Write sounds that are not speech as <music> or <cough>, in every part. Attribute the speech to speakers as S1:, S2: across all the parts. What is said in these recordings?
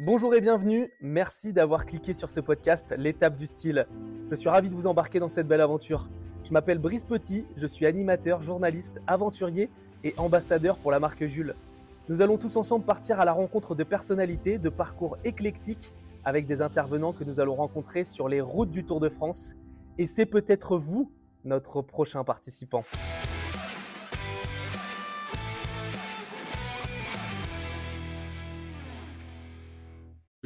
S1: Bonjour et bienvenue, merci d'avoir cliqué sur ce podcast L'étape du style. Je suis ravi de vous embarquer dans cette belle aventure. Je m'appelle Brice Petit, je suis animateur, journaliste, aventurier et ambassadeur pour la marque Jules. Nous allons tous ensemble partir à la rencontre de personnalités, de parcours éclectiques, avec des intervenants que nous allons rencontrer sur les routes du Tour de France. Et c'est peut-être vous, notre prochain participant.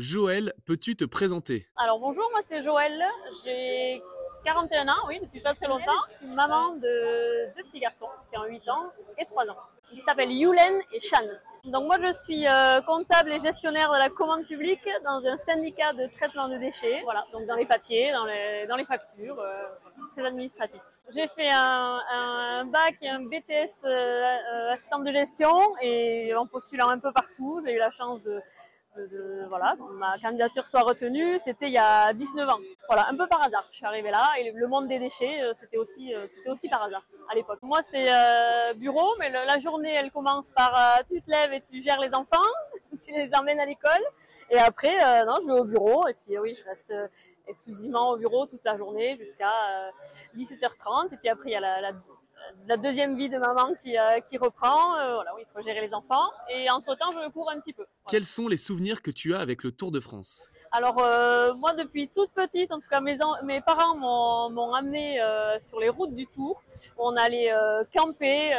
S1: Joël, peux-tu te présenter?
S2: Alors bonjour, moi c'est Joël, j'ai 41 ans, oui, depuis pas très longtemps. Je suis maman de deux petits garçons qui ont 8 ans et 3 ans. Ils s'appellent Yulen et Shan. Donc moi je suis euh, comptable et gestionnaire de la commande publique dans un syndicat de traitement de déchets. Voilà, donc dans les papiers, dans les, dans factures, euh, très administratif. J'ai fait un, un, bac et un BTS euh, euh, assistante de gestion et en postulant un peu partout, j'ai eu la chance de voilà, ma candidature soit retenue, c'était il y a 19 ans. Voilà, un peu par hasard, je suis arrivée là et le monde des déchets, euh, c'était aussi, euh, c'était aussi par hasard à l'époque. Moi, c'est euh, bureau, mais la journée, elle commence par tu te lèves et tu gères les enfants, <laughs> tu les emmènes à l'école, et après, non, je vais au bureau et puis oui, je reste exclusivement au bureau toute la journée jusqu'à 17h30 et puis après il y a la, la la deuxième vie de maman qui, euh, qui reprend. Euh, voilà, oui, il faut gérer les enfants. Et entre-temps, je cours un petit peu. Voilà.
S1: Quels sont les souvenirs que tu as avec le Tour de France
S2: Alors, euh, moi, depuis toute petite, en tout cas, mes, mes parents m'ont amené sur les routes du Tour. On allait camper.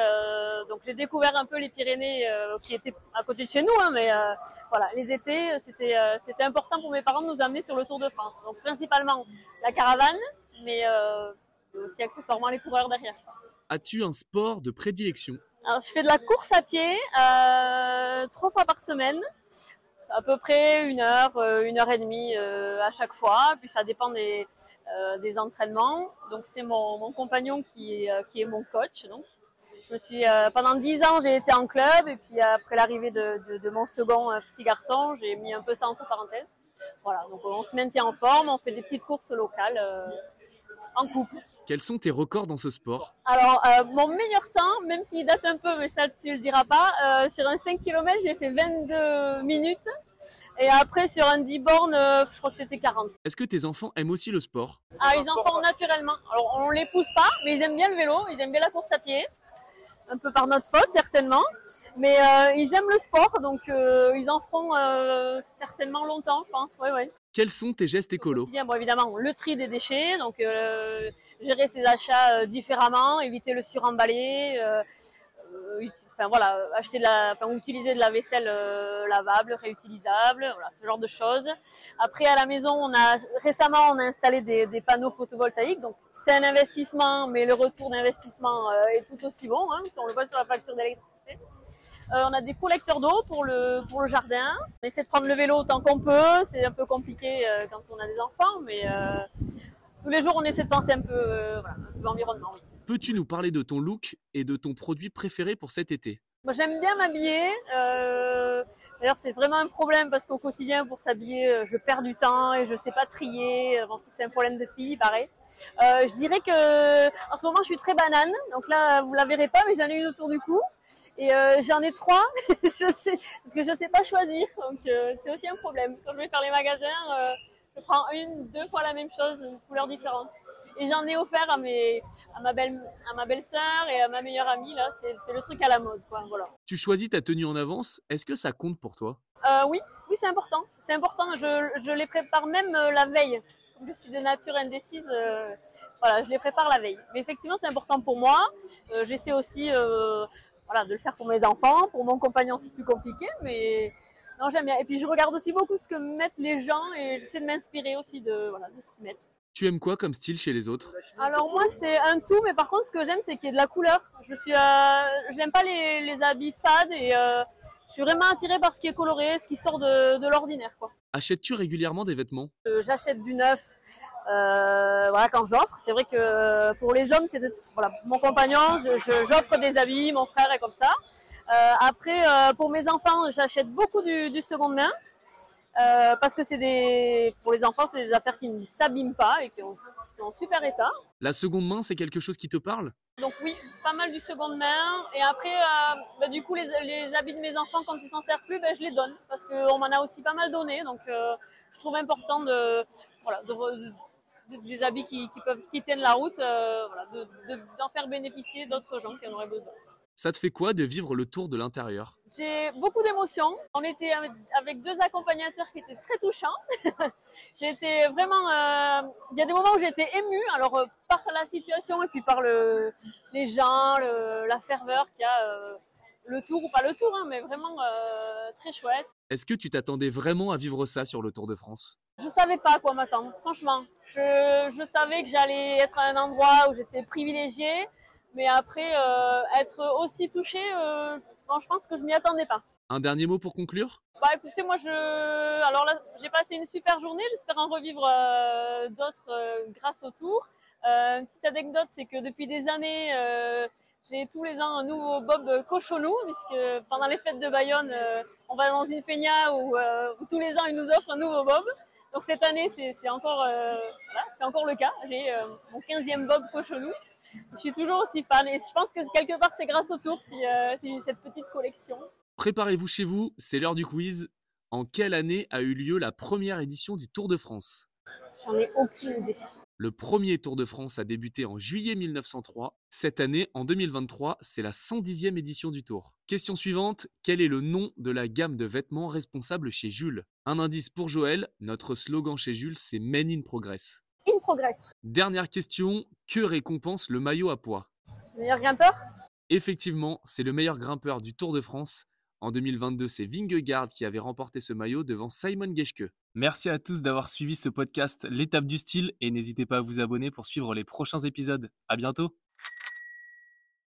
S2: donc, j'ai découvert un peu les Pyrénées qui étaient à côté de chez nous. Hein, mais voilà, les étés, c'était c'était important pour mes parents de nous amener sur le Tour de France. Donc, principalement la caravane, mais aussi accessoirement les coureurs derrière.
S1: As-tu un sport de prédilection?
S2: Je fais de la course à pied euh, trois fois par semaine, à peu près une heure, euh, une heure et demie euh, à chaque fois. Puis ça dépend des, des entraînements. Donc c'est mon, mon compagnon qui est, qui est mon coach. Donc je me suis pendant dix ans j'ai été en club et puis après l'arrivée de, de, mon second petit garçon, j'ai mis un peu ça entre parenthèses. Voilà, donc on se maintient en forme, on fait des petites courses locales en couple.
S1: Quels sont tes records dans ce sport?
S2: Alors, euh, mon meilleur temps, même s'il date un peu, mais ça tu le diras pas, euh, sur un 5 km, j'ai fait 22 minutes. Et après, sur un 10 bornes, euh, je crois que c'était 40.
S1: Est-ce que tes enfants aiment aussi le sport?
S2: Ah, ils en font naturellement. Alors, on les pousse pas, mais ils aiment bien le vélo, ils aiment bien la course à pied. Un peu par notre faute, certainement. Mais euh, ils aiment le sport, donc euh, ils en feront certainement longtemps, je pense. Ouais, ouais.
S1: Quels sont tes gestes écolos
S2: bon, Évidemment, le tri des déchets, donc euh, gérer ses achats euh, différemment, éviter le suremballé, euh, enfin voilà, acheter de la, enfin utiliser de la vaisselle lavable, réutilisable, voilà, ce genre de choses. Après à la maison, on a récemment on a installé des, des panneaux photovoltaïques, donc c'est un investissement, mais le retour d'investissement est tout aussi bon. Hein, on le voit sur la facture d'électricité. Euh, on a des collecteurs d'eau pour le, jardin. On essaie de prendre le vélo autant qu'on peut. C'est un peu compliqué euh, quand on a des enfants, mais euh, tous les jours, on essaie de penser un peu, voilà, un peu environnement. Oui.
S1: Peux-tu nous parler de ton look et de ton produit préféré pour cet été?
S2: Moi, j'aime bien m'habiller. Euh, D'ailleurs, c'est vraiment un problème parce qu'au quotidien, pour s'habiller, je perds du temps et je sais pas trier. Bon, c'est un problème de fille, pareil. Euh, je dirais que en ce moment, je suis très banane. Donc là, vous la verrez pas, mais j'en ai une autour du cou et euh, j'en ai trois. <laughs> je sais parce que je sais pas choisir. Donc euh, c'est aussi un problème. Quand je vais faire les magasins. Je prends une, deux fois la même chose, une couleur différente. Et j'en ai offert à mes, à ma belle, à ma belle-sœur et à ma meilleure amie, là. C'est le truc à la mode, quoi. Voilà.
S1: Tu choisis ta tenue en avance. Est-ce que ça compte pour toi?
S2: Euh, oui, oui, c'est important. C'est important. Je, je les prépare même euh, la veille. Comme je suis de nature indécise, euh, voilà, je les prépare la veille. Mais effectivement, c'est important pour moi. J'essaie aussi, voilà, de le faire pour mes enfants. Pour mon compagnon, c'est plus compliqué, mais non, j'aime bien. Et puis je regarde aussi beaucoup ce que mettent les gens et j'essaie de m'inspirer aussi de, voilà, de ce qu'ils mettent.
S1: Tu aimes quoi comme style chez les autres?
S2: Alors moi c'est un tout, mais par contre ce que j'aime c'est qu'il y ait de la couleur. Je suis, euh, j'aime pas les, les habits fades et euh, je suis vraiment attirée par ce qui est coloré, ce qui sort de, de l'ordinaire quoi.
S1: Achètes-tu régulièrement des vêtements?
S2: Euh, J'achète du neuf, euh, voilà quand j'offre. C'est vrai que pour les hommes c'est de, voilà mon compagnon, j'offre des habits, mon frère est comme ça. Euh, après pour mes enfants j'achète beaucoup du, du seconde main. Euh, parce que c'est des, pour les enfants, c'est des affaires qui ne s'abîment pas et qui, ont- qui sont en super état.
S1: La seconde main, c'est quelque chose qui te parle?
S2: Donc oui, pas mal du seconde main. Et après, euh, bah, du coup, les, les habits de mes enfants, quand ils s'en servent plus, ben, je les donne parce qu'on m'en a aussi pas mal donné. Donc euh, je trouve important de, voilà, de, des habits qui, qui peuvent, qui tiennent la route, voilà, de- de- d'en faire bénéficier d'autres gens qui en auraient besoin.
S1: Ça te fait quoi de vivre le tour de l'intérieur?
S2: J'ai beaucoup d'émotions. On était avec, deux accompagnateurs qui étaient très touchants. <laughs> été vraiment. euh, Il y a des moments où été émue, alors euh, par la situation et puis par le, les gens, le- la ferveur qu'il y a. euh, le tour ou pas le tour, hein, mais vraiment très chouette.
S1: Est-ce que tu t'attendais vraiment à vivre ça sur le Tour de France?
S2: Je savais pas à quoi m'attendre, franchement. Je, je savais que j'allais être à un endroit où j'étais privilégiée, mais après euh, être aussi touchée, euh, bon, je pense que je m'y attendais pas.
S1: Un dernier mot pour conclure?
S2: Bah écoutez, moi je, alors là, j'ai passé une super journée. J'espère en revivre euh, d'autres euh, grâce au tour. Euh, une petite anecdote, c'est que depuis des années, euh, j'ai tous les ans un nouveau bob cochonou, puisque pendant les fêtes de Bayonne, euh, on va dans une peña où, euh, où tous les ans ils nous offrent un nouveau bob. Donc cette année, c'est encore, euh, c'est encore le cas. J'ai euh, mon 15e bob cochonou. Je suis toujours aussi fan et je pense que quelque part c'est grâce au tour si, euh, si cette petite collection.
S1: Préparez-vous chez vous, c'est l'heure du quiz. En quelle année a eu lieu la première édition du Tour de France?
S2: J'en ai aucune idée.
S1: Le premier Tour de France a débuté en juillet 1903. Cette année, en 2023, c'est la 110e édition du Tour. Question suivante, quel est le nom de la gamme de vêtements responsable chez Jules? Un indice pour Joël, notre slogan chez Jules, c'est Men in Progress.
S2: In progress.
S1: Dernière question, que récompense le maillot à poids?
S2: Meilleur grimpeur?
S1: Effectivement, c'est le meilleur grimpeur du Tour de France. En 2022, c'est Vingegaard qui avait remporté ce maillot devant Simon Geschke. Merci à tous d'avoir suivi ce podcast L'étape du style et n'hésitez pas à vous abonner pour suivre les prochains épisodes. À bientôt!